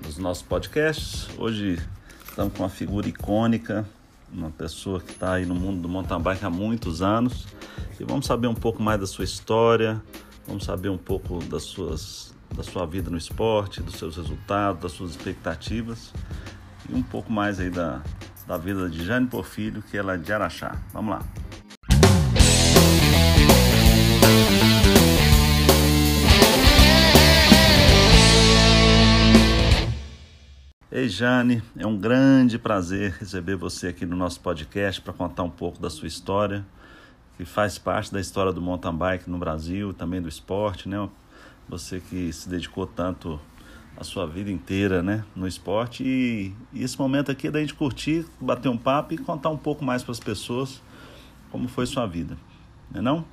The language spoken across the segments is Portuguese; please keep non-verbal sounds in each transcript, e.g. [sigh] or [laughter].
dos nossos podcasts. Hoje estamos com uma figura icônica, uma pessoa que está aí no mundo do mountain bike há muitos anos e vamos saber um pouco mais da sua história, vamos saber um pouco das suas, da sua vida no esporte, dos seus resultados, das suas expectativas e um pouco mais aí da, da vida de Jane Porfílio, que ela é de Araxá. Vamos lá. Ei Jane, é um grande prazer receber você aqui no nosso podcast para contar um pouco da sua história, que faz parte da história do mountain bike no Brasil, também do esporte, né? Você que se dedicou tanto a sua vida inteira, né, no esporte e, e esse momento aqui é da gente curtir, bater um papo e contar um pouco mais para as pessoas como foi sua vida, não é não?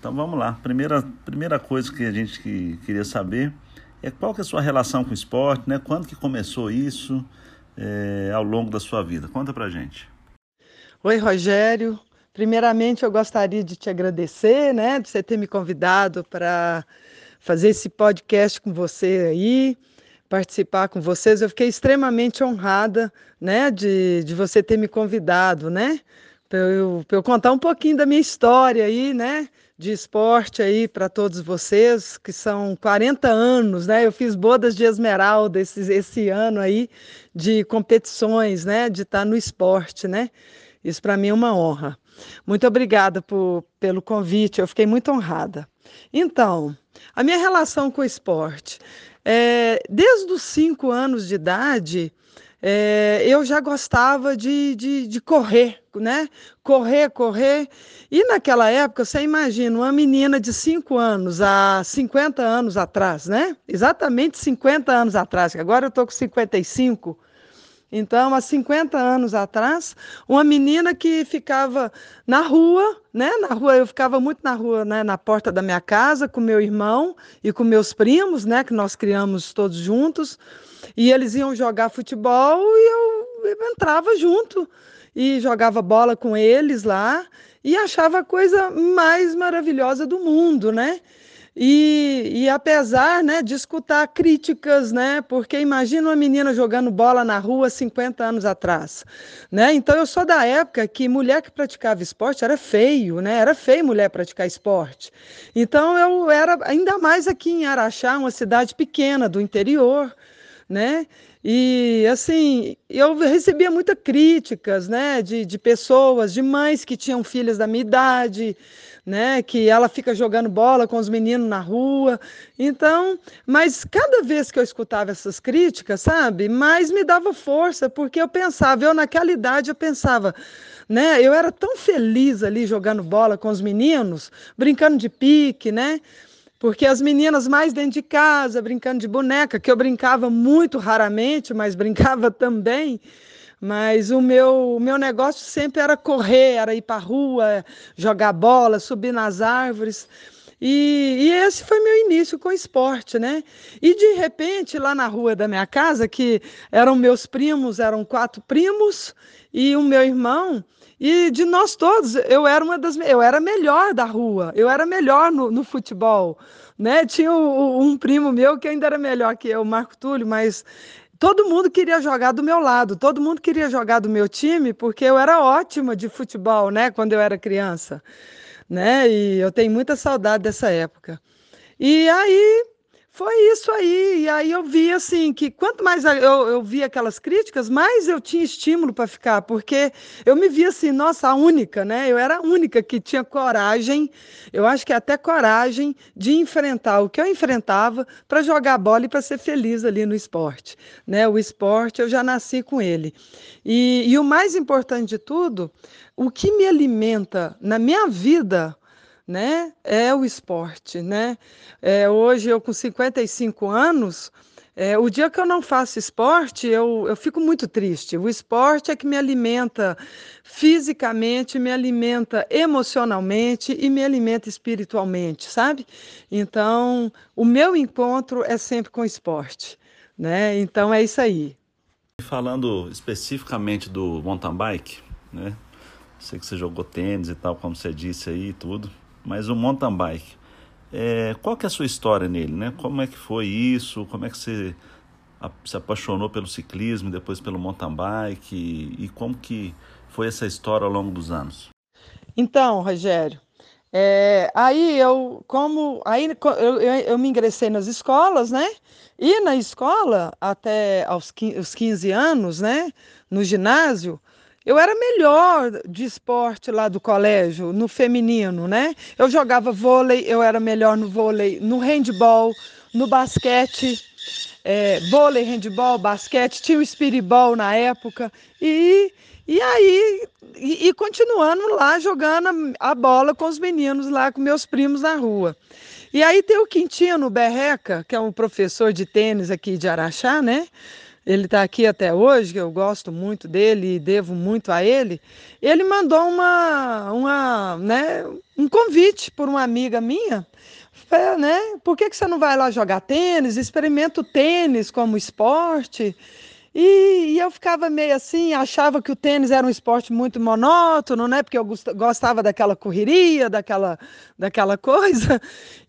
Então vamos lá. Primeira primeira coisa que a gente que, queria saber é qual que é a sua relação com o esporte, né? Quando que começou isso é, ao longo da sua vida? Conta pra gente. Oi, Rogério. Primeiramente, eu gostaria de te agradecer, né, de você ter me convidado para fazer esse podcast com você aí, participar com vocês. Eu fiquei extremamente honrada, né, de, de você ter me convidado, né, para eu, eu contar um pouquinho da minha história aí, né, de esporte aí para todos vocês, que são 40 anos, né? Eu fiz bodas de esmeralda esse, esse ano aí de competições, né? De estar no esporte, né? Isso para mim é uma honra. Muito obrigada por, pelo convite, eu fiquei muito honrada. Então, a minha relação com o esporte. É, desde os cinco anos de idade, é, eu já gostava de, de, de, correr, né? Correr, correr. E naquela época, você imagina uma menina de 5 anos, há 50 anos atrás, né? Exatamente 50 anos atrás, que agora eu estou com 55. Então, há 50 anos atrás, uma menina que ficava na rua, né? Na rua, eu ficava muito na rua, né? Na porta da minha casa, com meu irmão e com meus primos, né? Que nós criamos todos juntos. E eles iam jogar futebol e eu, eu entrava junto e jogava bola com eles lá e achava a coisa mais maravilhosa do mundo, né? E, e, apesar né, de escutar críticas, né, porque imagina uma menina jogando bola na rua 50 anos atrás. Né? Então eu sou da época que mulher que praticava esporte era feio, né? era feio mulher praticar esporte. Então eu era, ainda mais aqui em Araxá, uma cidade pequena do interior, né? E assim, eu recebia muitas críticas, né, de, de pessoas, de mães que tinham filhas da minha idade, né, que ela fica jogando bola com os meninos na rua. Então, mas cada vez que eu escutava essas críticas, sabe, mais me dava força, porque eu pensava, eu naquela idade eu pensava, né, eu era tão feliz ali jogando bola com os meninos, brincando de pique, né? Porque as meninas mais dentro de casa, brincando de boneca, que eu brincava muito raramente, mas brincava [laughs] também. Mas o meu, o meu negócio sempre era correr, era ir para a rua, jogar bola, subir nas árvores. E, e, esse foi meu início com esporte, né? E de repente, lá na rua da minha casa, que eram meus primos, eram quatro primos e o meu irmão, e de nós todos, eu era uma das eu era melhor da rua, eu era melhor no, no futebol. Né? Tinha um, um primo meu que ainda era melhor que eu, Marco Túlio, mas todo mundo queria jogar do meu lado, todo mundo queria jogar do meu time, porque eu era ótima de futebol, né, quando eu era criança, né? E eu tenho muita saudade dessa época. E aí foi isso aí. E aí eu vi assim que quanto mais eu, eu via aquelas críticas, mais eu tinha estímulo para ficar, porque eu me via assim, nossa, a única, né? Eu era a única que tinha coragem, eu acho que até coragem de enfrentar o que eu enfrentava para jogar bola e para ser feliz ali no esporte. Né? O esporte eu já nasci com ele. E, e o mais importante de tudo, o que me alimenta na minha vida né, é o esporte, né? É, hoje eu com 55 anos, É, o dia que eu não faço esporte, eu, eu fico muito triste. O esporte é que me alimenta fisicamente, me alimenta emocionalmente e me alimenta espiritualmente, sabe? Então, o meu encontro é sempre com esporte, né? Então é isso aí. Falando especificamente do mountain bike, né? Sei que você jogou tênis e tal, como você disse aí tudo, mas o mountain bike, é, qual que é a sua história nele, né? Como é que foi isso? Como é que você se apaixonou pelo ciclismo, depois pelo mountain bike e, e como que foi essa história ao longo dos anos? Então, Rogério, é, aí eu, como, aí eu, eu, eu, me ingressei nas escolas, né? E na escola, até aos 15 anos, né? No ginásio, eu era melhor de esporte lá do colégio, no feminino, né? Eu jogava vôlei, eu era melhor no vôlei, no handball, no basquete, é, vôlei, handball, basquete, tinha o spiritball na época. E, e aí, e, e continuando lá jogando a bola com os meninos lá, com meus primos na rua. E aí tem o Quintino Berreca, que é um professor de tênis aqui de Araxá, né? Ele está aqui até hoje, eu gosto muito dele e devo muito a ele. Ele mandou uma, uma, né, um convite por uma amiga minha, né? Por que, que você não vai lá jogar tênis? Experimenta o tênis como esporte. E, e, eu ficava meio assim, achava que o tênis era um esporte muito monótono, né? Porque eu gostava daquela correria, daquela, daquela coisa.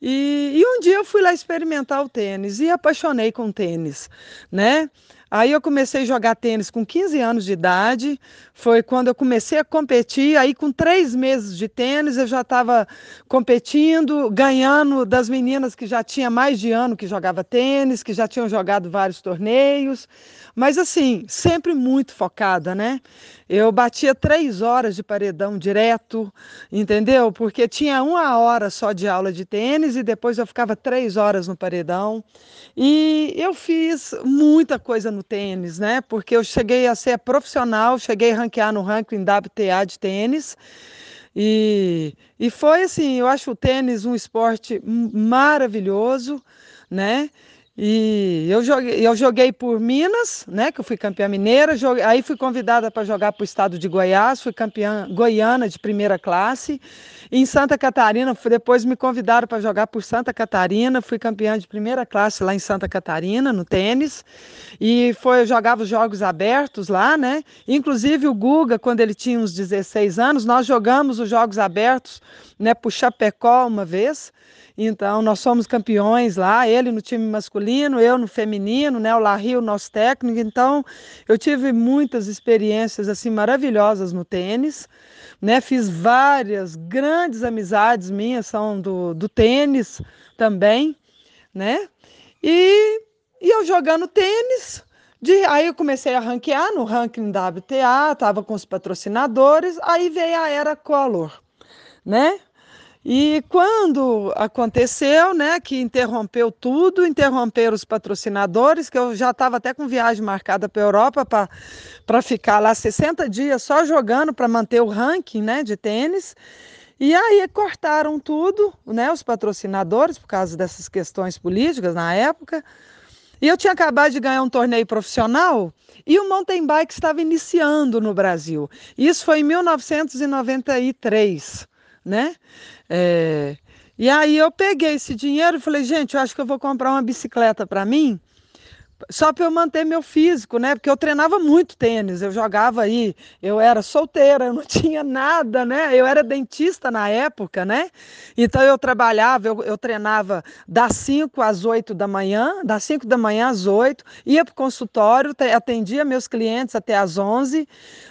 E, e um dia eu fui lá experimentar o tênis e apaixonei com o tênis, né? Aí eu comecei a jogar tênis com 15 anos de idade, foi quando eu comecei a competir. Aí, com três meses de tênis, eu já estava competindo, ganhando das meninas que já tinha mais de ano que jogava tênis, que já tinham jogado vários torneios. Mas assim, sempre muito focada, né? Eu batia três horas de paredão direto, entendeu? Porque tinha uma hora só de aula de tênis e depois eu ficava três horas no paredão. E eu fiz muita coisa no tênis, né? Porque eu cheguei a ser profissional, cheguei a ranquear no ranking WTA de tênis. E, e foi assim, eu acho o tênis um esporte maravilhoso, né? E eu joguei, eu joguei por Minas, né, que eu fui campeã mineira, joguei, aí fui convidada para jogar para o estado de Goiás, fui campeã goiana de primeira classe. Em Santa Catarina, depois me convidaram para jogar por Santa Catarina, fui campeã de primeira classe lá em Santa Catarina, no tênis. E foi, eu jogava os jogos abertos lá, né? Inclusive o Guga, quando ele tinha uns 16 anos, nós jogamos os jogos abertos, né, por Chapecó uma vez. Então, nós somos campeões lá, ele no time masculino, eu no feminino, né? O Larry, o nosso técnico. Então, eu tive muitas experiências assim maravilhosas no tênis, né? Fiz várias grandes amizades minhas, são do, do tênis também, né? E, e eu jogando tênis, de, aí eu comecei a ranquear no ranking WTA, estava com os patrocinadores, aí veio a era Color, né? E quando aconteceu, né, que interrompeu tudo, interromperam os patrocinadores, que eu já estava até com viagem marcada para a Europa para ficar lá 60 dias só jogando para manter o ranking né, de tênis. E aí cortaram tudo, né, os patrocinadores, por causa dessas questões políticas na época. E eu tinha acabado de ganhar um torneio profissional e o mountain bike estava iniciando no Brasil. Isso foi em 1993 né? É, e aí eu peguei esse dinheiro e falei, gente, eu acho que eu vou comprar uma bicicleta para mim só para eu manter meu físico, né? Porque eu treinava muito tênis, eu jogava aí, eu era solteira, [laughs] eu não tinha nada, né? Eu era dentista na época, né? Então eu trabalhava, eu, eu treinava das 5 às 8 da manhã, das 5 da manhã às 8, ia para o consultório, atendia meus clientes até às 11,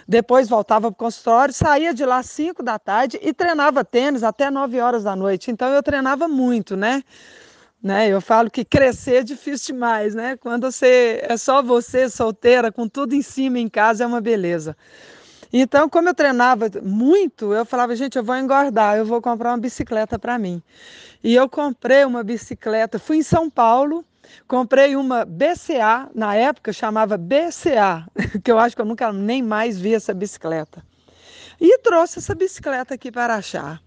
depois voltava para o consultório, saía de lá às 5 da tarde e treinava tênis até 9 horas da noite. Então eu treinava muito, né? Né? Eu falo que crescer é difícil demais, né? Quando você é só você solteira, com tudo em cima em casa, é uma beleza. Então, como eu treinava muito, eu falava, gente, eu vou engordar, eu vou comprar uma bicicleta para mim. E eu comprei uma bicicleta, fui em São Paulo, comprei uma BCA, na época chamava BCA, [laughs] que eu acho que eu nunca nem mais vi essa bicicleta. E trouxe essa bicicleta aqui para achar.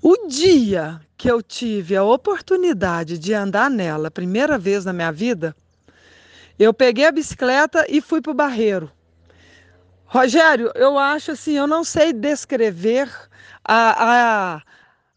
O dia que eu tive a oportunidade de andar nela, primeira vez na minha vida, eu peguei a bicicleta e fui para o Barreiro. Rogério, eu acho assim, eu não sei descrever a, a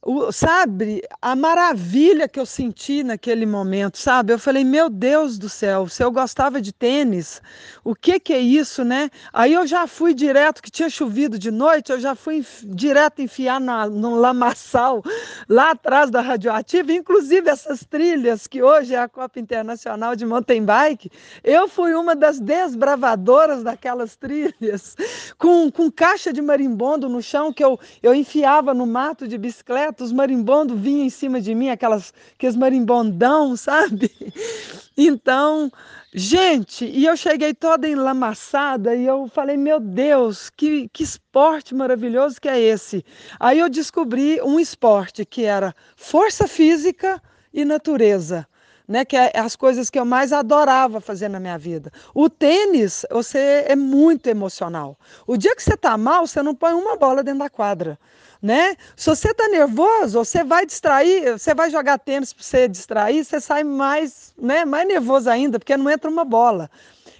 o, sabe, a maravilha que eu senti naquele momento, sabe? Eu falei, meu Deus do céu, se eu gostava de tênis, o que que é isso, né? Aí eu já fui direto, que tinha chovido de noite, eu já fui direto enfiar na, no lamaçal, lá atrás da radioativa, inclusive essas trilhas que hoje é a Copa Internacional de Mountain Bike, eu fui uma das desbravadoras daquelas trilhas, [laughs] com, com caixa de marimbondo no chão que eu, eu enfiava no mato de bicicleta, os marimbondos vinham em cima de mim, aquelas, aqueles marimbondão, [laughs] sabe? Então, gente, e eu cheguei toda enlamaçada e eu falei, meu Deus, que, que esporte maravilhoso que é esse. Aí eu descobri um esporte que era força física e natureza. Né, que é as coisas que eu mais adorava fazer na minha vida. O tênis, você é muito emocional. O dia que você está mal, você não põe uma bola dentro da quadra né? Se você está nervoso, você vai distrair, você vai jogar tênis para você distrair, você sai mais, né, mais nervoso ainda, porque não entra uma bola.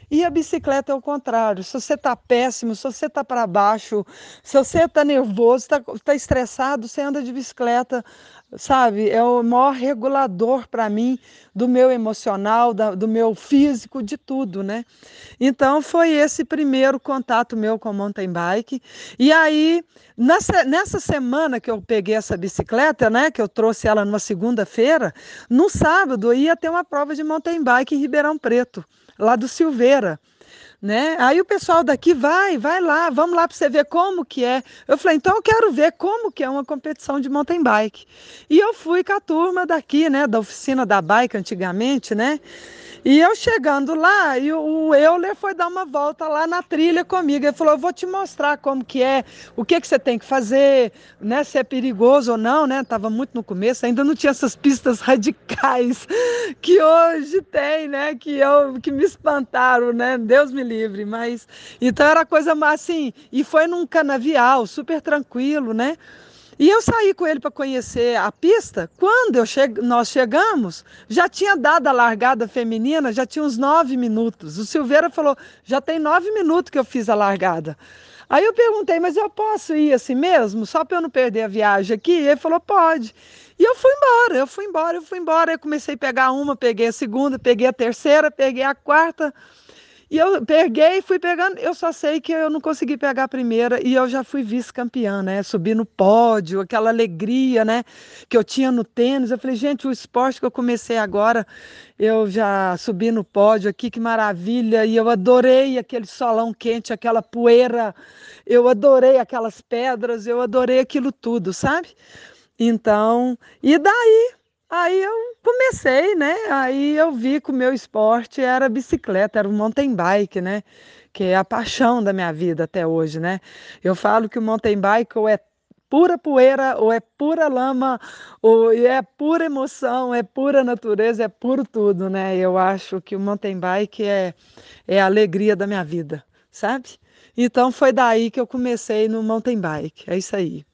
E a bicicleta é o contrário. Se você está péssimo, se você está para baixo, se você está nervoso, está tá estressado, você anda de bicicleta, sabe? É o maior regulador para mim do meu emocional, da, do meu físico, de tudo, né? Então foi esse primeiro contato meu com mountain bike. E aí, nessa, nessa semana que eu peguei essa bicicleta, né? Que eu trouxe ela numa segunda-feira, no sábado ia ter uma prova de mountain bike em Ribeirão Preto lá do Silveira. Né? Aí o pessoal daqui vai, vai lá, vamos lá para você ver como que é. Eu falei, então eu quero ver como que é uma competição de mountain bike. E eu fui com a turma daqui, né, da oficina da bike antigamente, né? E eu chegando lá, e o Euler foi dar uma volta lá na trilha comigo. Ele falou: Eu vou te mostrar como que é, o que, que você tem que fazer, né? Se é perigoso ou não, né? Tava muito no começo, ainda não tinha essas pistas [laughs] radicais que hoje tem, né? Que, eu, que me espantaram, né? Deus me livre. Mas então era coisa mais assim, e foi num canavial, super tranquilo, né? E eu saí com ele para conhecer a pista. Quando che... nós chegamos, já tinha dado a largada feminina, já tinha uns nove minutos. O Silveira falou: já tem nove minutos que eu fiz a largada. Aí eu perguntei, mas eu posso ir assim mesmo, só para eu não perder a viagem aqui? E ele falou: pode. E eu fui embora, eu fui embora, eu fui embora. Eu comecei a pegar uma, peguei a segunda, peguei a terceira, peguei a quarta. E eu peguei, fui pegando, eu só sei que eu não consegui pegar a primeira e eu já fui vice-campeã, né? Subi no pódio, aquela alegria, né? Que eu tinha no tênis. Eu falei, gente, o esporte que eu comecei agora, eu já subi no pódio aqui, que maravilha. E eu adorei aquele solão quente, aquela poeira, eu adorei aquelas pedras, eu adorei aquilo tudo, sabe? Então, e daí Aí eu comecei, né? Aí eu vi que o meu esporte era bicicleta, era o mountain bike, né? Que é a paixão da minha vida até hoje, né? Eu falo que o mountain bike ou é pura poeira, ou é pura lama, ou é pura emoção, é pura natureza, é puro tudo, né? Eu acho que o mountain bike é, é a alegria da minha vida, sabe? Então foi daí que eu comecei no mountain bike, é isso aí.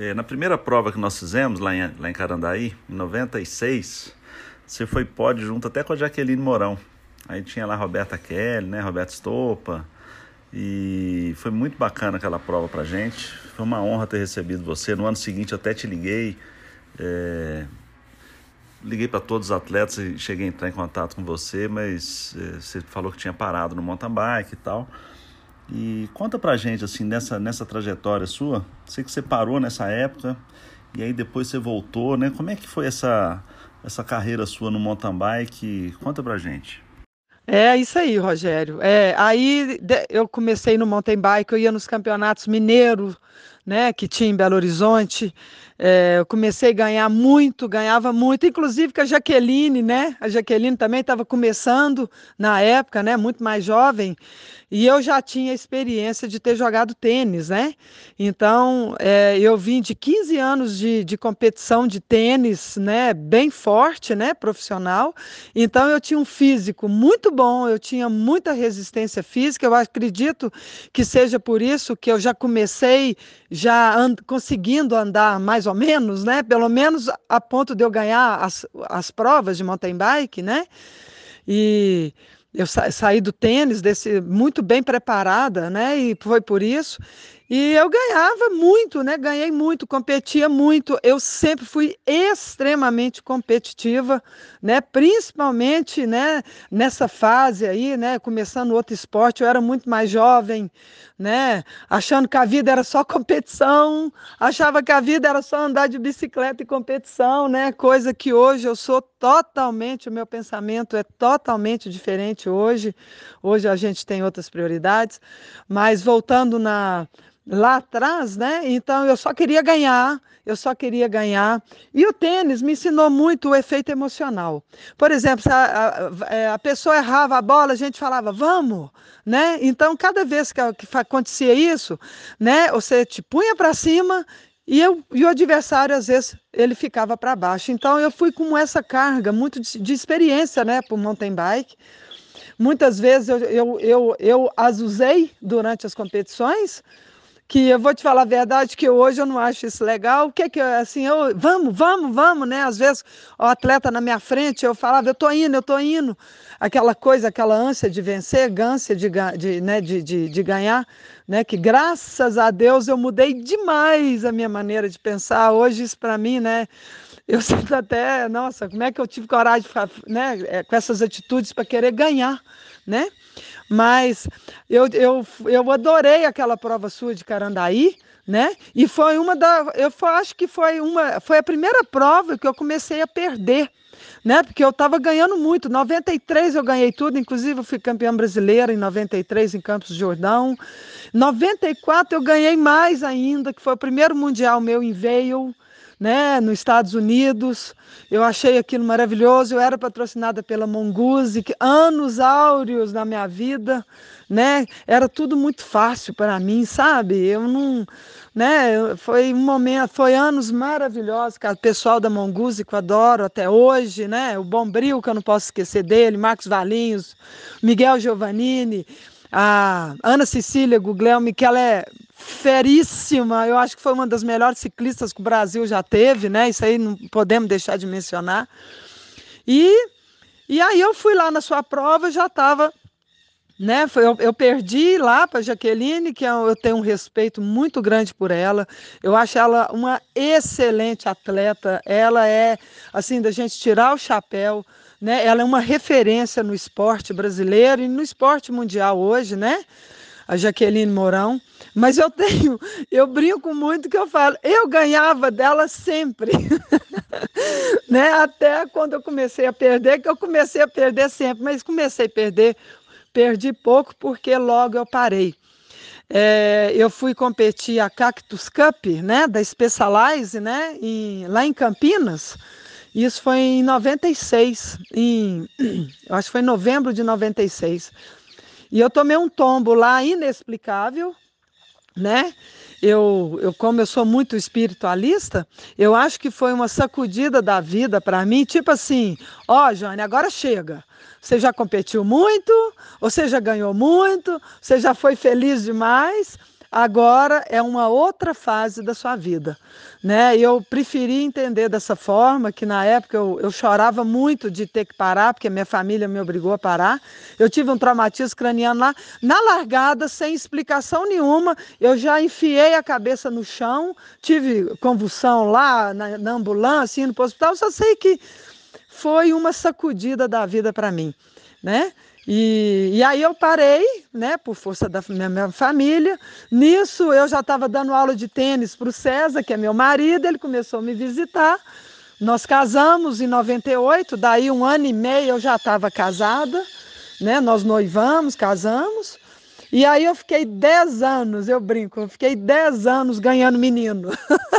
É, na primeira prova que nós fizemos lá em, lá em Carandaí, em 96, você foi pódio junto até com a Jaqueline Mourão. Aí tinha lá Roberta Kelly, né, Roberto Stopa. E foi muito bacana aquela prova pra gente. Foi uma honra ter recebido você. No ano seguinte eu até te liguei. É... Liguei para todos os atletas e cheguei a entrar em contato com você, mas é, você falou que tinha parado no mountain bike e tal. E conta pra gente, assim, nessa, nessa trajetória sua, sei que você parou nessa época e aí depois você voltou, né? Como é que foi essa, essa carreira sua no mountain bike? Conta pra gente. É isso aí, Rogério. É, aí eu comecei no mountain bike, eu ia nos campeonatos mineiros, né, que tinha em Belo Horizonte. É, eu comecei a ganhar muito, ganhava muito, inclusive com a Jaqueline, né? A Jaqueline também estava começando na época, né? Muito mais jovem. E eu já tinha experiência de ter jogado tênis, né? Então, é, eu vim de 15 anos de, de competição de tênis, né? Bem forte, né? Profissional. Então, eu tinha um físico muito bom, eu tinha muita resistência física. Eu acredito que seja por isso que eu já comecei já and, conseguindo andar mais ou menos, né? Pelo menos a ponto de eu ganhar as, as provas de mountain bike, né? E eu sa saí do tênis desse muito bem preparada, né? E foi por isso. E eu ganhava muito, né? Ganhei muito, competia muito. Eu sempre fui extremamente competitiva, né? Principalmente, né? Nessa fase aí, né? Começando outro esporte, eu era muito mais jovem, né? Achando que a vida era só competição, achava que a vida era só andar de bicicleta e competição, né? Coisa que hoje eu sou totalmente, o meu pensamento é totalmente diferente hoje. Hoje a gente tem outras prioridades, mas voltando na lá atrás, né? Então eu só queria ganhar, eu só queria ganhar. E o tênis me ensinou muito o efeito emocional. Por exemplo, se a, a, é, a pessoa errava a bola, a gente falava, vamos, né? Então cada vez que, que acontecia isso, né? Você te punha para cima e, eu, e o adversário, às vezes, ele ficava para baixo. Então, eu fui com essa carga muito de, de experiência né, o mountain bike. Muitas vezes eu, eu, eu, eu as usei durante as competições, que eu vou te falar a verdade que hoje eu não acho isso legal. O que que assim, eu vamos, vamos, vamos, né? Às vezes o atleta na minha frente, eu falava, eu tô indo, eu tô indo. Aquela coisa, aquela ânsia de vencer, ânsia de, de, né, de, de, de ganhar, né? Que graças a Deus eu mudei demais a minha maneira de pensar. Hoje isso para mim, né? Eu sinto até, nossa, como é que eu tive coragem de ficar, né, é, com essas atitudes para querer ganhar, né? Mas eu, eu, eu adorei aquela prova sua de Carandaí, né? E foi uma da, eu acho que foi uma, foi a primeira prova que eu comecei a perder, né? Porque eu estava ganhando muito. 93 eu ganhei tudo, inclusive eu fui campeã brasileira em 93 em Campos do Jordão. 94 eu ganhei mais ainda, que foi o primeiro mundial meu em Vail né, nos Estados Unidos. Eu achei aquilo maravilhoso. Eu era patrocinada pela que anos áureos na minha vida, né? Era tudo muito fácil para mim, sabe? Eu não, né? Foi um momento, foi anos maravilhosos, cara. O pessoal da Mongoose que eu adoro até hoje, né? O Bombril que eu não posso esquecer dele, Marcos Valinhos, Miguel Giovannini a Ana Cecília Guglielmi, que ela é feríssima, eu acho que foi uma das melhores ciclistas que o Brasil já teve, né? Isso aí não podemos deixar de mencionar. E, e aí eu fui lá na sua prova, já estava né? Foi, eu, eu perdi lá para Jaqueline, que eu, é eu tenho um respeito muito grande por ela. Eu acho ela uma excelente atleta. Ela é assim da gente tirar o chapéu né? Ela é uma referência no esporte brasileiro e no esporte mundial hoje, né? A Jaqueline Mourão. Mas eu tenho, eu brinco muito que eu falo, eu ganhava dela sempre. [laughs] né? Até quando eu comecei a perder, que eu comecei a perder sempre, mas comecei a perder, perdi pouco porque logo eu parei. É, eu fui competir a Cactus Cup, né, da Specialize, né, em, lá em Campinas, isso foi em 96, em, [clears throat] eu acho que foi em novembro de 96. E eu tomei um tombo lá inexplicável, né? Eu, eu, como eu sou muito espiritualista, eu acho que foi uma sacudida da vida para mim, tipo assim, ó, oh, agora chega. Você já competiu muito, você já ganhou muito, você já foi feliz demais, agora é uma outra fase da sua vida. Né? Eu preferi entender dessa forma, que na época eu, eu chorava muito de ter que parar, porque minha família me obrigou a parar. Eu tive um traumatismo craniano lá, na largada, sem explicação nenhuma, eu já enfiei a cabeça no chão, tive convulsão lá na, na ambulância, indo para o hospital, só sei que foi uma sacudida da vida para mim, né? E, e aí eu parei, né, por força da minha, minha família. Nisso eu já estava dando aula de tênis para o César, que é meu marido, ele começou a me visitar. Nós casamos em 98, daí um ano e meio eu já estava casada, né? Nós noivamos, casamos. E aí eu fiquei 10 anos, eu brinco, eu fiquei 10 anos ganhando menino.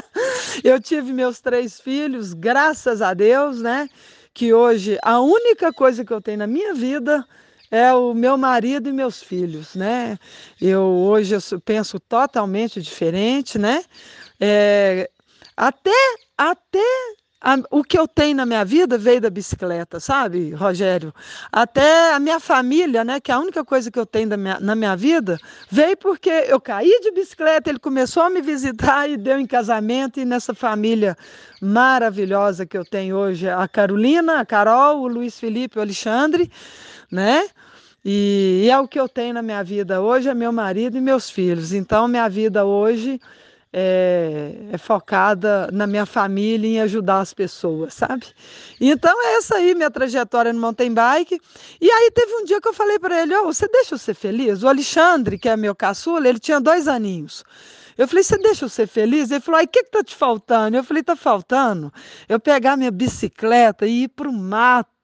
[laughs] eu tive meus três filhos, graças a Deus, né? Que hoje a única coisa que eu tenho na minha vida é o meu marido e meus filhos, né? Eu hoje eu penso totalmente diferente, né? É, até até a, o que eu tenho na minha vida veio da bicicleta, sabe, Rogério? Até a minha família, né, que é a única coisa que eu tenho minha, na minha vida, veio porque eu caí de bicicleta, ele começou a me visitar e deu em casamento, e nessa família maravilhosa que eu tenho hoje, a Carolina, a Carol, o Luiz Felipe, o Alexandre, né? E, e é o que eu tenho na minha vida hoje, é meu marido e meus filhos. Então, minha vida hoje é, é, focada na minha família em ajudar as pessoas, sabe? Então é essa aí minha trajetória no mountain bike. E aí teve um dia que eu falei para ele: oh, você deixa eu ser feliz? O Alexandre, que é meu caçula, ele tinha dois aninhos. Eu falei, você deixa eu ser feliz? Ele falou, ai, o que, que tá te faltando? Eu falei, tá faltando eu pegar minha bicicleta e ir para o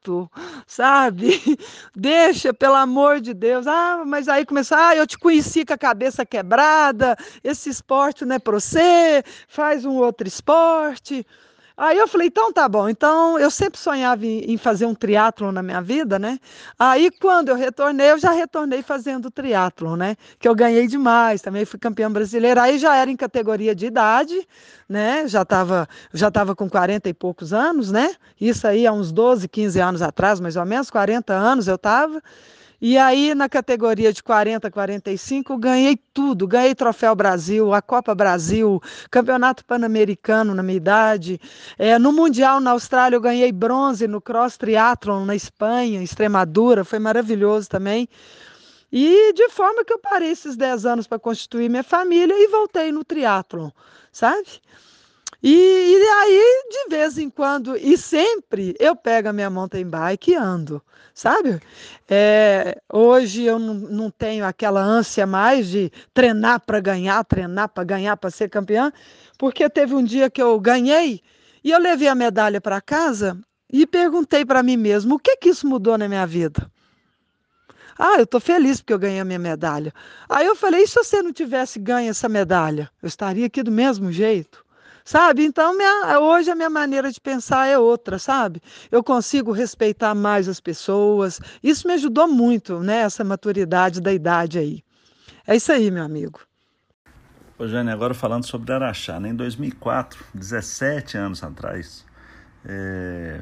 mato sabe? [laughs] Deixa, pelo amor de Deus. Ah, mas aí começar, ah, eu te conheci com a cabeça quebrada, esse esporte não é para você, faz um outro esporte. Aí eu falei, então tá bom. Então eu sempre sonhava em, fazer um triatlon na minha vida, né? Aí quando eu retornei, eu já retornei fazendo triatlon, né? Que eu ganhei demais, também fui campeã brasileira. Aí já era em categoria de idade, né? Já estava já tava com 40 e poucos anos, né? Isso aí há uns 12, 15 anos atrás, mais ou menos, 40 anos eu estava. E aí, na categoria de 40 a 45, ganhei tudo. Ganhei Troféu Brasil, a Copa Brasil, Campeonato Pan-Americano na minha idade. É, no Mundial na Austrália, eu ganhei bronze no Cross Triathlon na Espanha, Extremadura. Foi maravilhoso também. E de forma que eu parei esses 10 anos para constituir minha família e voltei no triatlon, sabe? E, e, aí, de vez em quando, e sempre, eu pego a minha mountain bike e ando, sabe? É, hoje eu não, não tenho aquela ânsia mais de treinar para ganhar, treinar para ganhar, para ser campeã, porque teve um dia que eu ganhei e eu levei a medalha para casa e perguntei para mim mesmo: o que que isso mudou na minha vida? Ah, eu estou feliz porque eu ganhei a minha medalha. Aí eu falei: e se você não tivesse ganho essa medalha? Eu estaria aqui do mesmo jeito sabe? Então, minha, hoje a minha maneira de pensar é outra, sabe? Eu consigo respeitar mais as pessoas. Isso me ajudou muito, né? Essa maturidade da idade aí. É isso aí, meu amigo. Ô, Jane, agora falando sobre Araxá, né? em 2004, 17 anos atrás, é...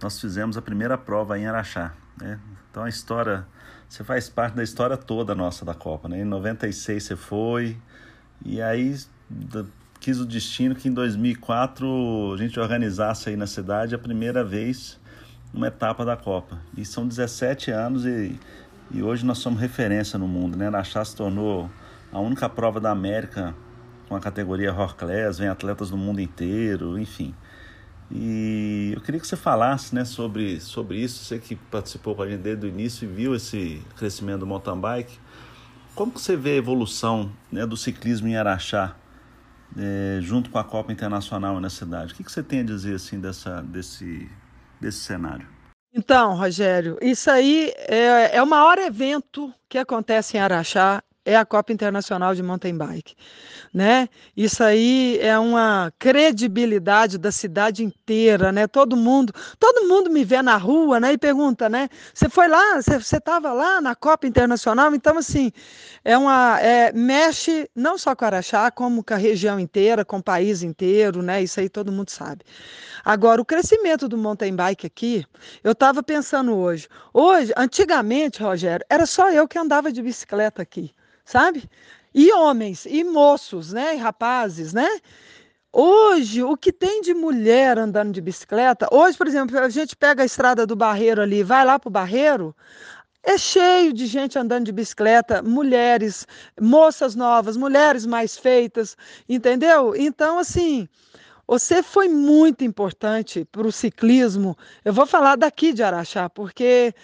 nós fizemos a primeira prova em Araxá. Né? Então a história, você faz parte da história toda nossa da Copa. Né? Em 96 você foi, e aí quis o destino que em 2004 a gente organizasse aí na cidade a primeira vez uma etapa da Copa. E são 17 anos e, e hoje nós somos referência no mundo, né? Araxá se tornou a única prova da América com a categoria Rock Class, vem atletas do mundo inteiro, enfim. E eu queria que você falasse né, sobre, sobre isso, você que participou com a gente desde o início e viu esse crescimento do mountain bike. Como que você vê a evolução né, do ciclismo em Araxá é, junto com a Copa Internacional na cidade. O que, que você tem a dizer assim dessa, desse, desse cenário? Então, Rogério, isso aí é, é o maior evento que acontece em Araxá é a Copa Internacional de Mountain Bike, né? Isso aí é uma credibilidade da cidade inteira, né? Todo mundo, todo mundo me vê na rua, né? E pergunta, né? Você foi lá? Você estava lá na Copa Internacional? Então assim, é uma é, mexe não só com Araxá, como com a região inteira, com o país inteiro, né? Isso aí todo mundo sabe. Agora, o crescimento do mountain bike aqui, eu estava pensando hoje. Hoje, antigamente, Rogério, era só eu que andava de bicicleta aqui sabe? E homens, e moços, né? E rapazes, né? Hoje, o que tem de mulher andando de bicicleta, hoje, por exemplo, a gente pega a estrada do Barreiro ali, vai lá para o Barreiro, é cheio de gente andando de bicicleta, mulheres, moças novas, mulheres mais feitas, entendeu? Então, assim, você foi muito importante para o ciclismo. Eu vou falar daqui de Araxá, porque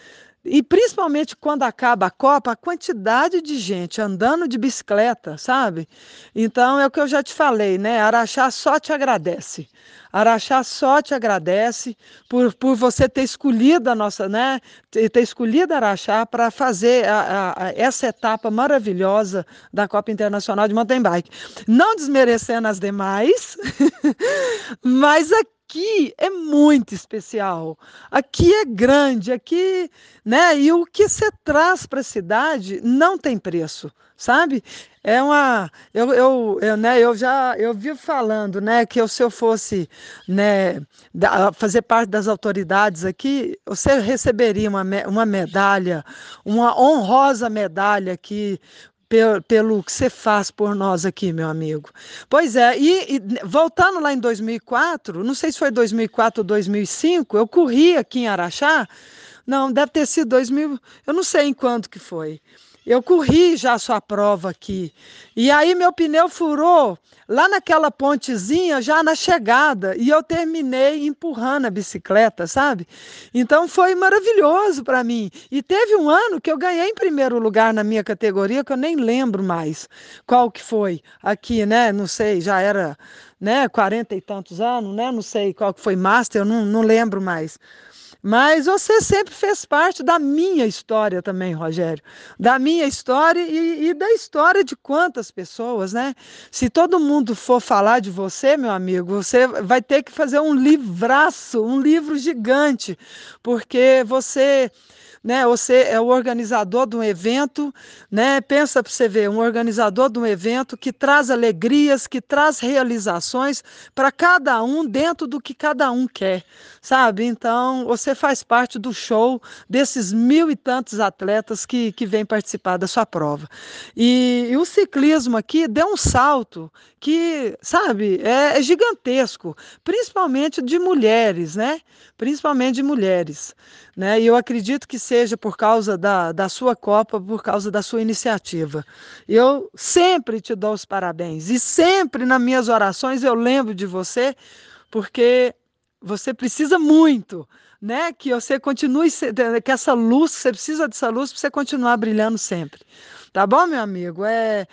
e principalmente quando acaba a Copa, a quantidade de gente andando de bicicleta, sabe? Então é o que eu já te falei, né? Araxá só te agradece. Araxá só te agradece por, por você ter escolhido a nossa, né? Ter escolhido Araxá para fazer a, a, essa etapa maravilhosa da Copa Internacional de Mountain Bike. Não desmerecendo as demais, [laughs] mas aqui aqui é muito especial. Aqui é grande, aqui, né? E o que você traz para a cidade não tem preço, sabe? É uma, eu, eu, eu, né, eu já, eu vivo falando, né, que eu, se eu fosse, né, fazer parte das autoridades aqui, você receberia uma, uma medalha, uma honrosa medalha aqui pelo, que você faz por nós aqui, meu amigo. Pois é, e, e, voltando lá em 2004, não sei se foi 2004 ou 2005, eu corri aqui em Araxá, não, deve ter sido 2000, eu não sei em quanto que foi. Eu corri já a sua prova aqui. E aí meu pneu furou lá naquela pontezinha, já na chegada, e eu terminei empurrando a bicicleta, sabe? Então foi maravilhoso para mim. E teve um ano que eu ganhei em primeiro lugar na minha categoria, que eu nem lembro mais qual que foi aqui, né? Não sei, já era, né, quarenta e tantos anos, né? Não sei qual que foi master, eu não, não lembro mais. Mas você sempre fez parte da minha história também, Rogério. Da minha história e, e, da história de quantas pessoas, né? Se todo mundo for falar de você, meu amigo, você vai ter que fazer um livraço, um livro gigante, porque você né? Você é o organizador de um evento, né? Pensa para você ver, um organizador de um evento que traz alegrias, que traz realizações para cada um dentro do que cada um quer, sabe? Então, você faz parte do show desses mil e tantos atletas que, que vêm participar da sua prova. E, e o ciclismo aqui deu um salto que, sabe, é, é gigantesco, principalmente de mulheres, né? Principalmente de mulheres. Né? E eu acredito que seja por causa da, da sua Copa, por causa da sua iniciativa. Eu sempre te dou os parabéns e sempre nas minhas orações eu lembro de você, porque você precisa muito, né? Que você continue, que essa luz, você precisa dessa luz para você continuar brilhando sempre. Tá bom, meu amigo? É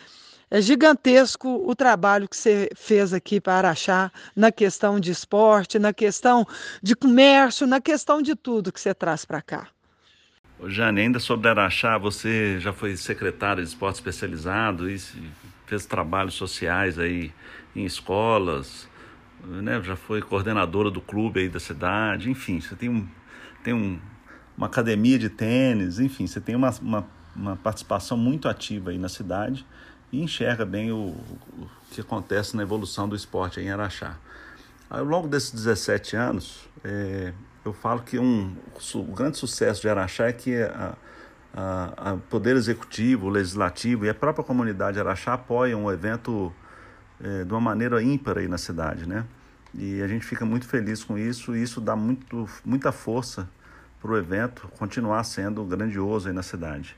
é gigantesco o trabalho que você fez aqui para Araxá na questão de esporte, na questão de comércio, na questão de tudo que você traz para cá. Jane, ainda sobre Araxá, você já foi secretária de esporte especializado e fez trabalhos sociais aí em escolas, né? já foi coordenadora do clube aí da cidade, enfim, você tem, um, tem um, uma academia de tênis, enfim, você tem uma, uma, uma participação muito ativa aí na cidade e enxerga bem o, o que acontece na evolução do esporte em Araxá. Ao longo desses 17 anos, é, eu falo que um, o grande sucesso de Araxá é que a, a, a Poder Executivo, o Legislativo e a própria comunidade de Araxá apoiam o evento é, de uma maneira ímpar aí na cidade, né? E a gente fica muito feliz com isso e isso dá muito, muita força para o evento continuar sendo grandioso aí na cidade.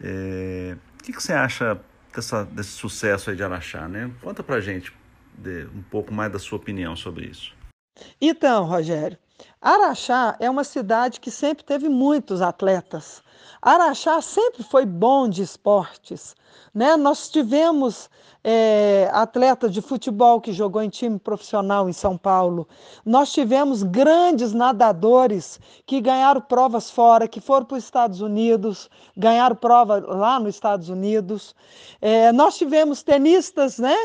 É, o que, que você acha dessa, desse sucesso aí de Araxá, né? Conta pra gente de, um pouco mais da sua opinião sobre isso. Então, Rogério, Araxá é uma cidade que sempre teve muitos atletas. Araxá sempre foi bom de esportes. Né? Nós tivemos é, atleta de futebol que jogou em time profissional em São Paulo. Nós tivemos grandes nadadores que ganharam provas fora, que foram para os Estados Unidos, ganharam prova lá nos Estados Unidos. É, nós tivemos tenistas, né?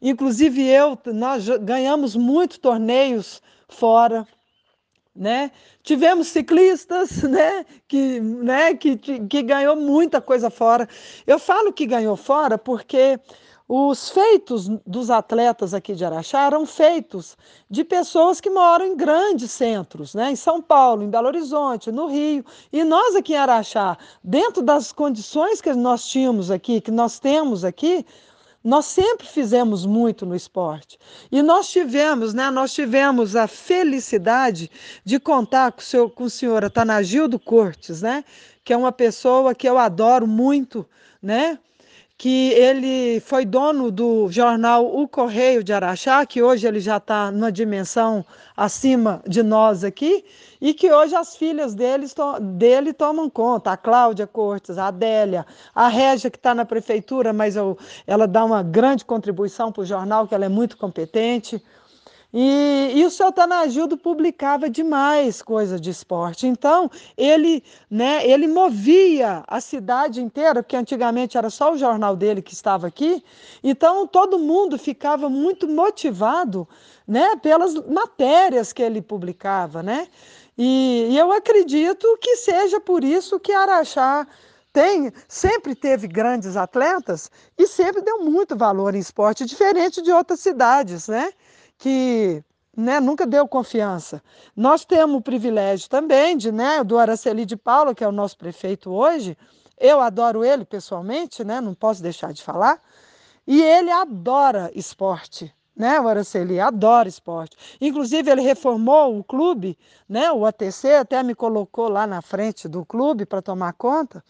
Inclusive eu, nós ganhamos muitos torneios fora né? Tivemos ciclistas, [laughs] né, que, né, que, que ganhou muita coisa fora. Eu falo que ganhou fora porque os feitos dos atletas aqui de Araxá eram feitos de pessoas que moram em grandes centros, né? em São Paulo, em Belo Horizonte, no Rio. E nós aqui em Araxá, dentro das condições que nós tínhamos aqui, que nós temos aqui, nós sempre fizemos muito no esporte. E nós tivemos, né, nós tivemos a felicidade de contar com o, seu, com o senhor Atanagildo Cortes, né, que é uma pessoa que eu adoro muito, né, que ele foi dono do jornal O Correio de Araxá, que hoje ele já está numa dimensão acima de nós aqui, e que hoje as filhas dele, dele tomam conta, a Cláudia Cortes, a Adélia, a Régia, que está na prefeitura, mas eu, ela dá uma grande contribuição para o jornal, que ela é muito competente. E, e o seu Tanagildo publicava demais coisa de esporte. Então, ele, né, ele movia a cidade inteira, porque antigamente era só o jornal dele que estava aqui. Então, todo mundo ficava muito motivado né, pelas matérias que ele publicava. Né? E, e eu acredito que seja por isso que Araxá tem, sempre teve grandes atletas e sempre deu muito valor em esporte, diferente de outras cidades, né? Que né, nunca deu confiança. Nós temos o privilégio também de, né, do Araceli de Paula, que é o nosso prefeito hoje. Eu adoro ele pessoalmente, né? Não posso deixar de falar. E ele adora esporte, né? O Araceli adora esporte. Inclusive, ele reformou o clube, né? O ATC até me colocou lá na frente do clube para tomar conta.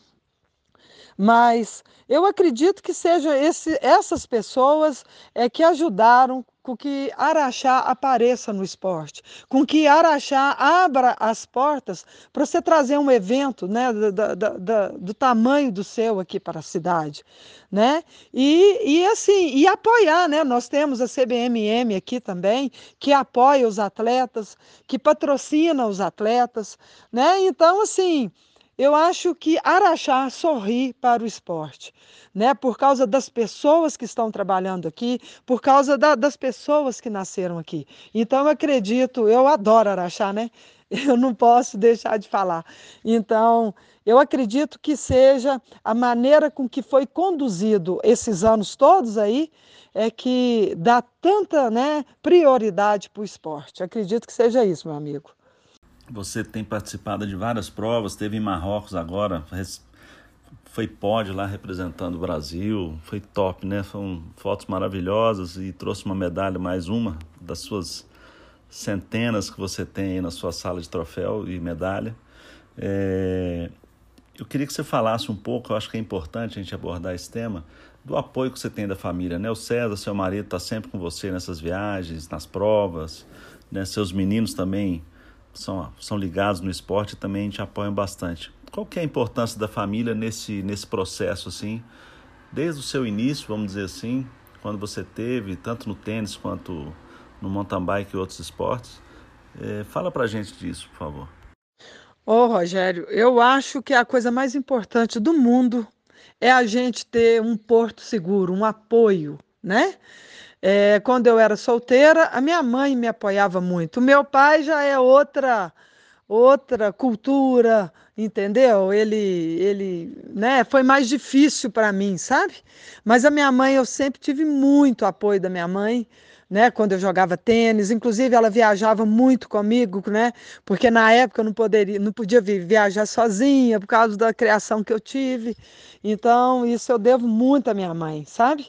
Mas eu acredito que sejam essas pessoas é, que ajudaram com que Araxá apareça no esporte, com que Araxá abra as portas para você trazer um evento né, do, do, do, do, tamanho do seu aqui para a cidade. Né? E, e assim, e apoiar, né? Nós temos a CBMM aqui também, que apoia os atletas, que patrocina os atletas, né? Então, assim, eu acho que Araxá sorri para o esporte, né? Por causa das pessoas que estão trabalhando aqui, por causa da, das pessoas que nasceram aqui. Então eu acredito, eu adoro Araxá, né? [laughs] Eu não posso deixar de falar. Então, eu acredito que seja a maneira com que foi conduzido esses anos todos aí, é que dá tanta né, prioridade para o esporte. Acredito que seja isso, meu amigo. Você tem participado de várias provas, teve em Marrocos agora, foi pódio lá representando o Brasil, foi top, né? Foram fotos maravilhosas e trouxe uma medalha, mais uma das suas centenas que você tem aí na sua sala de troféu e medalha. É... Eu queria que você falasse um pouco, eu acho que é importante a gente abordar esse tema, do apoio que você tem da família, né? O César, seu marido, está sempre com você nessas viagens, nas provas, né? Seus meninos também são, são ligados no esporte também te apoiam bastante. Qual que é a importância da família nesse, nesse processo, assim, desde o seu início, vamos dizer assim, quando você teve, tanto no tênis quanto no mountain bike e outros esportes? É, fala pra gente disso, por favor. Ô, oh, Rogério, eu acho que a coisa mais importante do mundo é a gente ter um porto seguro, um apoio, né? É, quando eu era solteira, a minha mãe me apoiava muito. O meu pai já é outra outra cultura, entendeu? Ele ele, né, foi mais difícil para mim, sabe? Mas a minha mãe eu sempre tive muito apoio da minha mãe. Né, quando eu jogava tênis, inclusive ela viajava muito comigo, né, porque na época eu não poderia, não podia viajar sozinha por causa da criação que eu tive. Então, isso eu devo muito à minha mãe, sabe?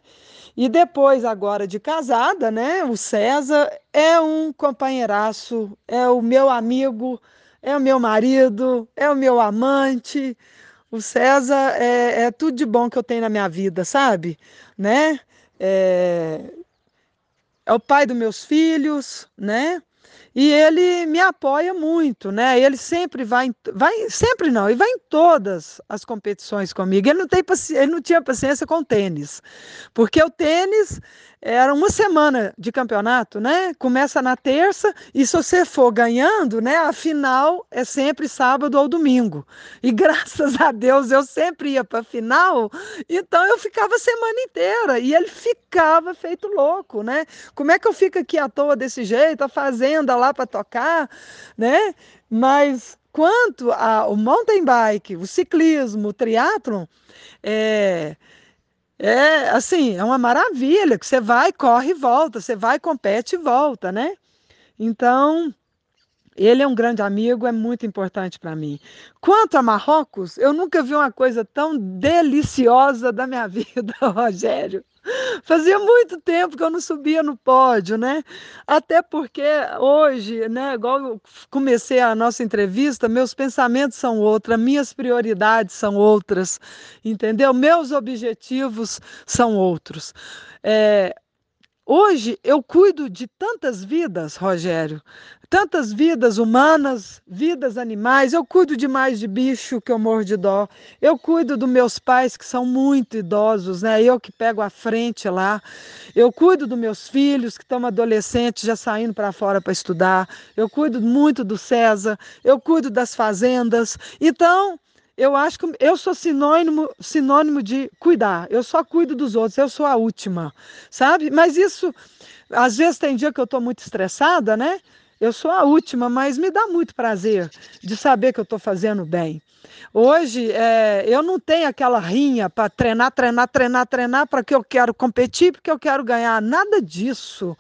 E depois, agora de casada, né? O César é um companheiraço, é o meu amigo, é o meu marido, é o meu amante. O César é, é tudo de bom que eu tenho na minha vida, sabe? Né? É, é o pai dos meus filhos, né? E ele me apoia muito, né? Ele sempre vai, vai sempre não, e vai em todas as competições comigo. Ele não, tem, ele não tinha paciência com o tênis, porque o tênis era uma semana de campeonato, né? Começa na terça e se você for ganhando, né? A final é sempre sábado ou domingo. E [laughs] graças a Deus eu sempre ia para a final, então eu ficava a semana inteira e ele ficava feito louco, né? Como é que eu fico aqui à toa desse jeito, a fazenda lá para tocar, né? Mas quanto ao mountain bike, o ciclismo, o triatlon, é é assim, é uma maravilha que você vai, corre e volta, você vai, compete e volta, né? Então, ele é um grande amigo, é muito importante para mim. Quanto a Marrocos, eu nunca vi uma coisa tão deliciosa da minha [laughs] vida, Rogério. Fazia muito tempo que eu não subia no pódio, né? Até porque hoje, né, igual eu comecei a nossa entrevista, meus pensamentos são outros, minhas prioridades são outras, entendeu? Meus objetivos são outros. É, Hoje eu cuido de tantas vidas, Rogério, tantas vidas humanas, vidas animais. Eu cuido demais de bicho que eu morro de dó. Eu cuido dos meus pais que são muito idosos, né? Eu que pego a frente lá. Eu cuido dos meus filhos que estão adolescentes já saindo para fora para estudar. Eu cuido muito do César. Eu cuido das fazendas. Então eu acho que eu sou sinônimo, sinônimo de cuidar. Eu só cuido dos outros, eu sou a última, sabe? Mas isso, às vezes tem dia que eu estou muito estressada, né? Eu sou a última, mas me dá muito prazer de saber que eu estou fazendo bem. Hoje, é, eu não tenho aquela rinha para treinar, treinar, treinar, treinar para que eu quero competir, porque eu quero ganhar. Nada disso.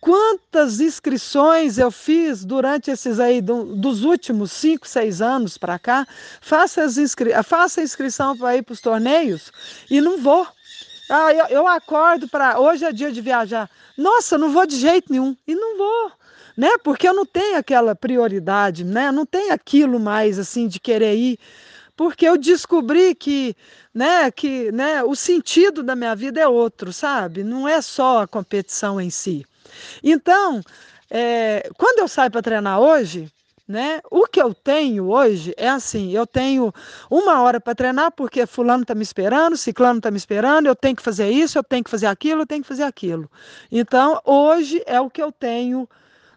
Quantas inscrições eu fiz durante esses aí, do, dos últimos cinco, seis anos para cá? Faça, as inscri faça a inscrição para ir para os torneios e não vou. Ah, eu, eu acordo para. Hoje é dia de viajar. Nossa, não vou de jeito nenhum. E não vou. Né? Porque eu não tenho aquela prioridade, né? não tenho aquilo mais assim de querer ir porque eu descobri que, né, que, né, o sentido da minha vida é outro, sabe? Não é só a competição em si. Então, é, quando eu saio para treinar hoje, né? O que eu tenho hoje é assim: eu tenho uma hora para treinar porque fulano está me esperando, ciclano está me esperando, eu tenho que fazer isso, eu tenho que fazer aquilo, eu tenho que fazer aquilo. Então, hoje é o que eu tenho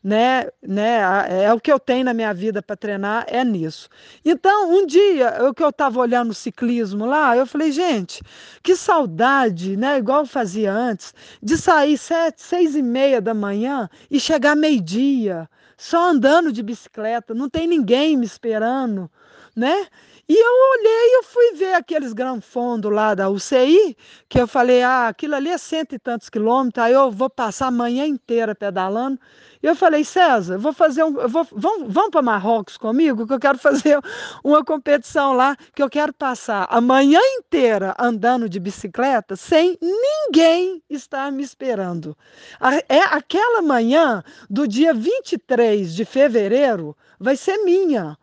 né, né, é o que eu tenho na minha vida para treinar é nisso. Então, um dia, o que eu estava olhando o ciclismo lá, eu falei, gente, que saudade, né, igual eu fazia antes, de sair sete, seis e meia da manhã e chegar meio-dia, só andando de bicicleta, não tem ninguém me esperando, né? E eu olhei, eu fui ver aqueles granfondo lá da UCI, que eu falei, ah, aquilo ali é cento e tantos quilômetros, aí eu vou passar a manhã inteira pedalando. Eu falei, César, vou fazer um. Vou, vamos vamos para Marrocos comigo, que eu quero [laughs] fazer uma competição lá, que eu quero passar a manhã inteira andando de bicicleta sem ninguém estar me esperando. É aquela manhã do dia 23 de fevereiro vai ser minha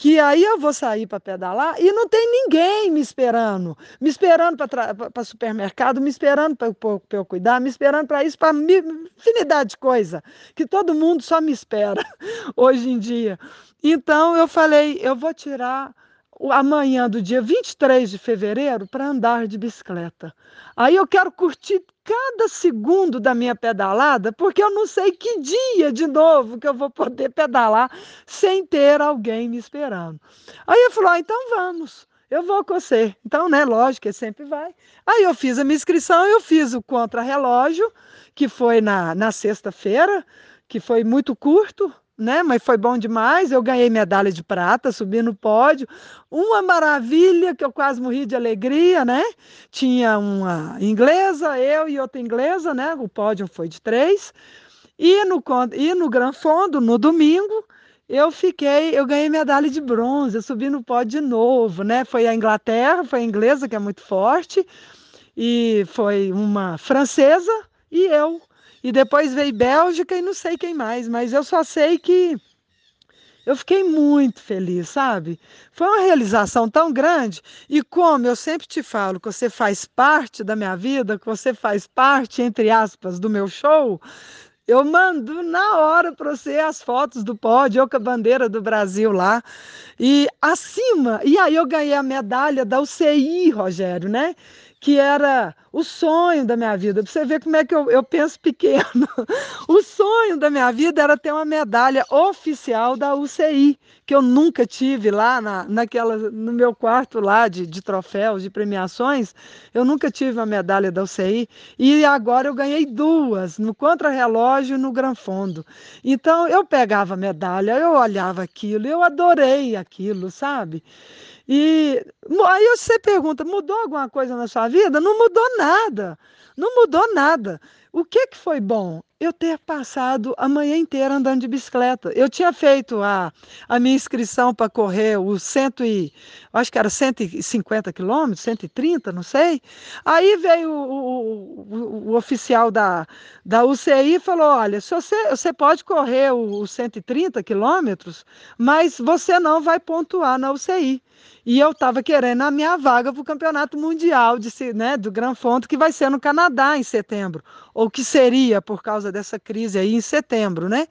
que aí eu vou sair para pedalar e não tem ninguém me esperando, me esperando para supermercado, me esperando para eu cuidar, me esperando para isso, para infinidade de coisa, que todo mundo só me espera [laughs] hoje em dia. Então eu falei, eu vou tirar amanhã do dia 23 de fevereiro para andar de bicicleta. Aí eu quero curtir cada segundo da minha pedalada, porque eu não sei que dia de novo que eu vou poder pedalar sem ter alguém me esperando. Aí eu falou: ah, então vamos. Eu vou com você. Então, né, lógico que sempre vai. Aí eu fiz a minha inscrição, eu fiz o contra-relógio, que foi na, na sexta-feira, que foi muito curto, né? Mas foi bom demais. Eu ganhei medalha de prata, subi no pódio. Uma maravilha que eu quase morri de alegria, né? Tinha uma inglesa, eu e outra inglesa, né? O pódio foi de três. E no, e no Gran Fondo, no domingo, eu fiquei, eu ganhei medalha de bronze, eu subi no pódio de novo, né? Foi a Inglaterra, foi a inglesa, que é muito forte, e foi uma francesa e eu e depois veio Bélgica e não sei quem mais, mas eu só sei que eu fiquei muito feliz, sabe? Foi uma realização tão grande. E como eu sempre te falo, que você faz parte da minha vida, que você faz parte, entre aspas, do meu show, eu mando na hora para você as fotos do pódio, eu com a bandeira do Brasil lá. E acima, e aí eu ganhei a medalha da UCI, Rogério, né? Que era o sonho da minha vida. Você ver como é que eu, eu penso pequeno. [laughs] o sonho da minha vida era ter uma medalha oficial da UCI, que eu nunca tive lá na, naquela, no meu quarto lá de, de troféus, de premiações. Eu nunca tive uma medalha da UCI. E agora eu ganhei duas, no contrarrelógio e no Gran Fondo. Então eu pegava a medalha, eu olhava aquilo, eu adorei aquilo, sabe? E aí você pergunta, mudou alguma coisa na sua vida? Não mudou nada. Não mudou nada. O que, que foi bom? Eu ter passado a manhã inteira andando de bicicleta. Eu tinha feito a, a minha inscrição para correr os cento e, acho que era 150 quilômetros, 130, não sei. Aí veio o, o, o, oficial da, da UCI e falou: olha, se você, você pode correr os 130 quilômetros, mas você não vai pontuar na UCI. E eu estava querendo a minha vaga para o campeonato mundial de, né, do Gran Fonte, que vai ser no Canadá em setembro. ou que seria por causa dessa crise aí em setembro, né?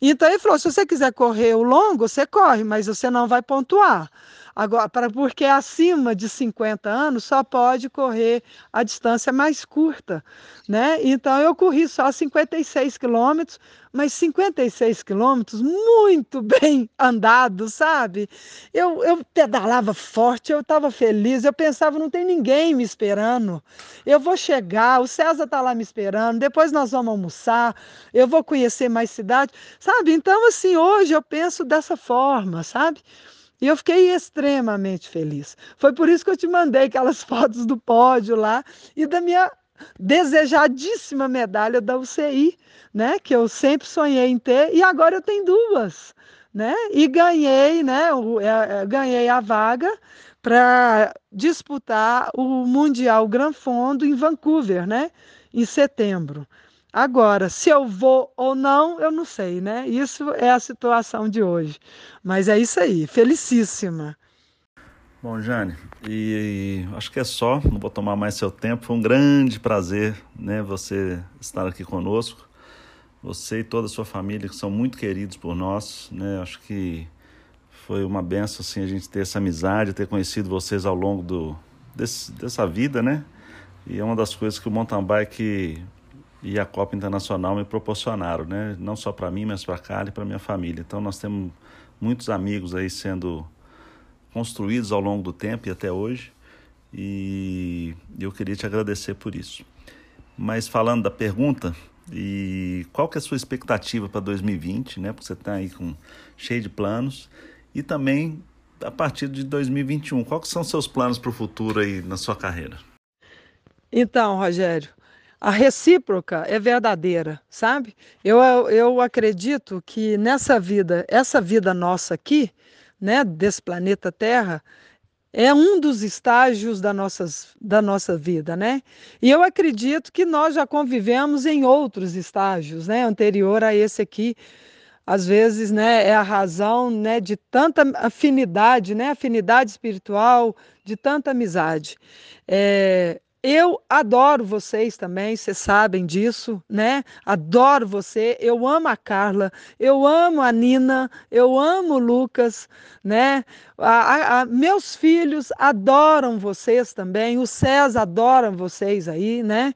Então ele falou: se você quiser correr o longo, você corre, mas você não vai pontuar. Agora, porque acima de 50 anos só pode correr a distância mais curta, né? Então eu corri só 56 quilômetros, mas 56 quilômetros muito [laughs] bem andados, sabe? Eu, eu pedalava forte, eu estava feliz, eu pensava, não tem ninguém me esperando. Eu vou chegar, o César está lá me esperando, depois nós vamos almoçar, eu vou conhecer mais cidade, sabe? Então, assim, hoje eu penso dessa forma, sabe? E eu fiquei extremamente feliz. Foi por isso que eu te mandei aquelas [laughs] fotos do pódio lá e da minha desejadíssima medalha da UCI, né, que eu sempre sonhei em ter e agora eu tenho duas, né? E ganhei, né, é, é, ganhei a vaga para disputar o Mundial Gran Fondo em Vancouver, né, em setembro. Agora, se eu vou ou não, eu não sei, né? Isso é a situação de hoje. Mas é isso aí, felicíssima. Bom, Jane, e, e, acho que é só, não vou tomar mais seu tempo. Foi um grande prazer, né, você estar aqui conosco. Você e toda a sua família que são muito queridos por nós, né? Acho que foi uma benção assim a gente ter essa amizade, ter conhecido vocês ao longo do desse, dessa vida, né? E é uma das coisas que o mountain bike e a Copa Internacional me proporcionaram, né? Não só para mim, mas para Carla e para minha família. Então nós temos muitos amigos aí sendo construídos ao longo do tempo e até hoje. E eu queria te agradecer por isso. Mas falando da pergunta, e qual que é a sua expectativa para 2020, né? Porque você está aí com cheio de planos e também a partir de 2021, quais são seus planos para o futuro aí na sua carreira? Então, Rogério, a recíproca é verdadeira, sabe? Eu, eu acredito que nessa vida, essa vida nossa aqui, né, desse planeta Terra, é um dos estágios da, nossas, da nossa vida, né? E eu acredito que nós já convivemos em outros estágios, né, anterior a esse aqui. Às vezes, né, é a razão, né, de tanta afinidade, né, afinidade espiritual, de tanta amizade. É, eu adoro vocês também, vocês sabem disso, né? Adoro você. Eu amo a Carla, eu amo a Nina, eu amo o Lucas, né? A, a, a, meus filhos adoram vocês também, o César adora vocês aí, né?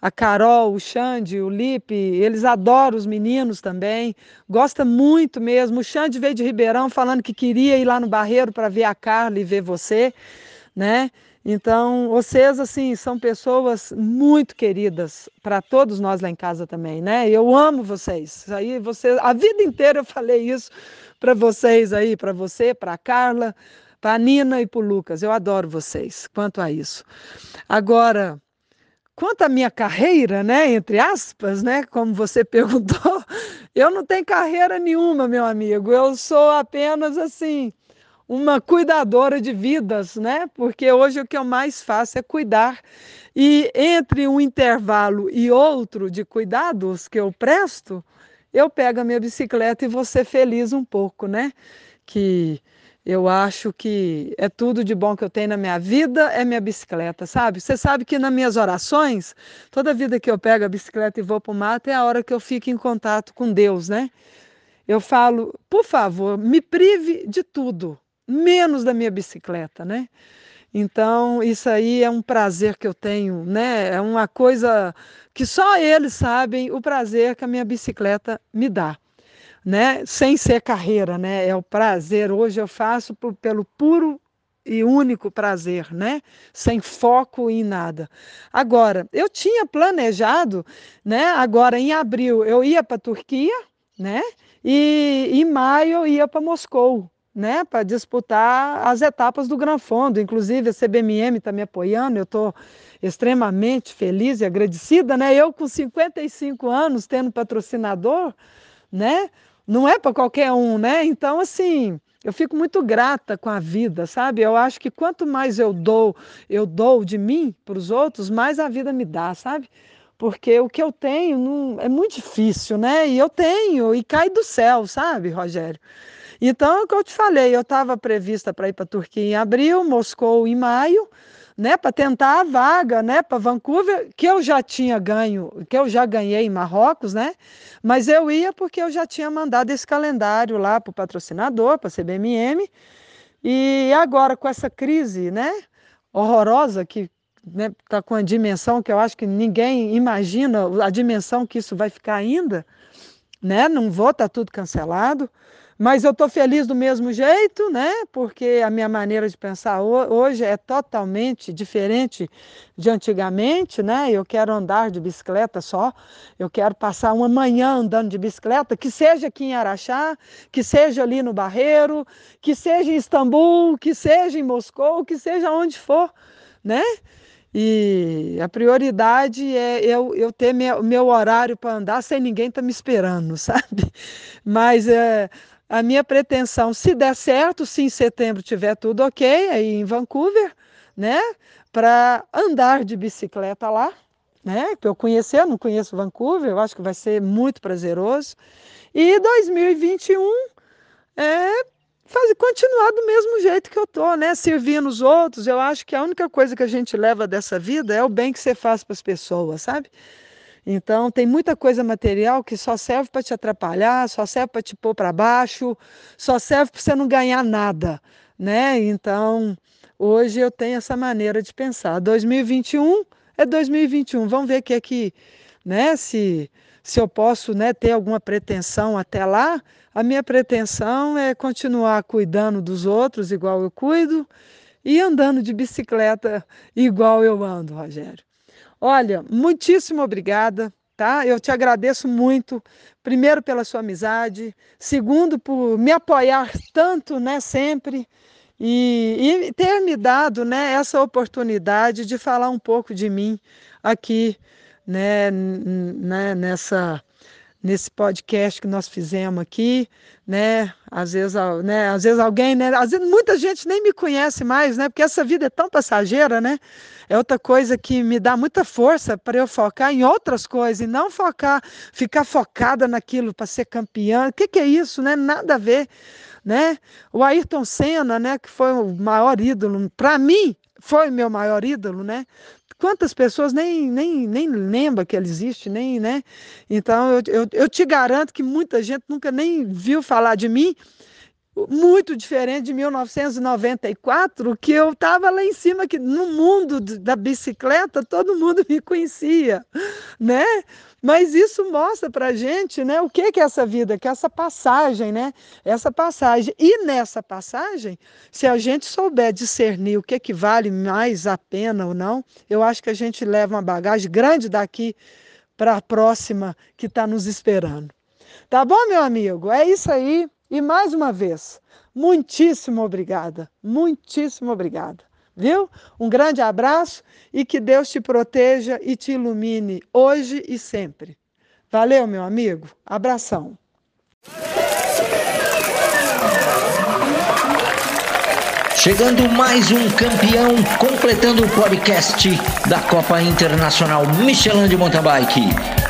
A Carol, o Xande, o Lipe, eles adoram os meninos também, gosta muito mesmo. O Xande veio de Ribeirão falando que queria ir lá no Barreiro para ver a Carla e ver você, né? Então, vocês, assim, são pessoas muito queridas para todos nós lá em casa também, né? Eu amo vocês. Aí, vocês, a vida inteira eu falei isso para vocês aí, para você, para Carla, para Nina e para Lucas. Eu adoro vocês quanto a isso. Agora, quanto à minha carreira, né, entre aspas, né, como você [laughs] perguntou, eu não tenho carreira nenhuma, meu amigo. Eu sou apenas assim, uma cuidadora de vidas, né? Porque hoje o que eu mais faço é cuidar. E entre um intervalo e outro de cuidados que eu presto, eu pego a minha bicicleta e vou ser feliz um pouco, né? Que eu acho que é tudo de bom que eu tenho na minha vida, é minha bicicleta, sabe? Você sabe que nas minhas orações, toda vida que eu pego a bicicleta e vou para o mato é a hora que eu fico em contato com Deus, né? Eu falo, por favor, me prive de tudo, menos da minha bicicleta, né? Então, isso aí é um prazer que eu tenho, né? É uma coisa que só eles sabem o prazer que a minha bicicleta me dá, né? Sem ser carreira, né? É o prazer. Hoje eu faço pelo puro e único prazer, né? Sem foco em nada. Agora, eu tinha planejado, né? Agora em abril eu ia para a Turquia, né? E em maio eu ia para Moscou, né, para disputar as etapas do Gran Fondo. Inclusive, a CBMM está me apoiando, eu estou extremamente feliz e agradecida. Né? Eu, com 55 anos, tendo patrocinador, né? não é para qualquer um. Né? Então, assim, eu fico muito grata com a vida, sabe? Eu acho que quanto mais eu dou, eu dou de mim para os outros, mais a vida me dá, sabe? Porque o que eu tenho não, é muito difícil, né? E eu tenho, e cai do céu, sabe, Rogério? Então, é o que eu te falei, eu estava prevista para ir para a Turquia em abril, Moscou em maio, né, para tentar a vaga, né, para Vancouver, que eu já tinha ganho, que eu já ganhei em Marrocos, né, mas eu ia porque eu já tinha mandado esse calendário lá para o patrocinador, para a CBMM, e agora com essa crise, né, horrorosa que está né, tá com a dimensão que eu acho que ninguém imagina a dimensão que isso vai ficar ainda, né? Não vou, tá tudo cancelado. Mas eu estou feliz do mesmo jeito, né? Porque a minha maneira de pensar hoje é totalmente diferente de antigamente, né? Eu quero andar de bicicleta só, eu quero passar uma manhã andando de bicicleta, que seja aqui em Araxá, que seja ali no Barreiro, que seja em Istambul, que seja em Moscou, que seja onde for, né? E a prioridade é eu, eu ter meu, meu horário para andar sem ninguém estar tá me esperando, [laughs] sabe? Mas é, a minha pretensão, se der certo, se em setembro tiver tudo ok, aí em Vancouver, né? Para andar de bicicleta lá, né? Para eu conhecer, eu não conheço Vancouver, eu acho que vai ser muito prazeroso. E 2021 é fazer, continuar do mesmo jeito que eu tô, né? Servindo os outros. Eu acho que a única coisa que a gente leva dessa vida é o bem que você faz para as pessoas, sabe? Então, tem muita coisa material que só serve para te atrapalhar, só serve para te pôr para baixo, só serve para você não ganhar nada, né? Então, hoje eu tenho essa maneira de pensar. 2021 é 2021. Vamos ver o que é que, né, se se eu posso né, ter alguma pretensão até lá, a minha pretensão é continuar cuidando dos outros igual eu cuido e andando de bicicleta igual eu ando, Rogério. Olha, muitíssimo obrigada, tá? Eu te agradeço muito, primeiro pela sua amizade, segundo por me apoiar tanto, né, sempre. E, e ter me dado né, essa oportunidade de falar um pouco de mim aqui né, né, nessa nesse podcast que nós fizemos aqui, né? Às vezes, né, às vezes alguém, né, às vezes muita gente nem me conhece mais, né? Porque essa vida é tão passageira, né? É outra coisa que me dá muita força para eu focar em outras coisas e não focar, ficar focada naquilo para ser campeã. O que, que é isso, né? Nada a ver, né? O Ayrton Senna, né, que foi o maior ídolo para mim, foi meu maior ídolo, né? Quantas pessoas nem, nem, nem lembra que ele existe, nem, né? Então, eu, eu, eu te garanto que muita gente nunca nem viu falar de mim, muito diferente de 1994, que eu estava lá em cima, que no mundo da bicicleta todo mundo [laughs] me conhecia, né? Mas isso mostra para gente né, o que, que é essa vida, que é essa passagem, né? Essa passagem. E nessa passagem, se a gente souber discernir o que, que vale mais a pena ou não, eu acho que a gente leva uma bagagem grande daqui para a próxima que está nos esperando. Tá bom, meu amigo? É isso aí. E mais uma vez, muitíssimo obrigada, muitíssimo obrigada. Viu? Um grande abraço e que Deus te proteja e te ilumine hoje e sempre. Valeu, meu amigo. Abração. Chegando mais um campeão, completando o podcast da Copa Internacional Michelin de Mountain Bike.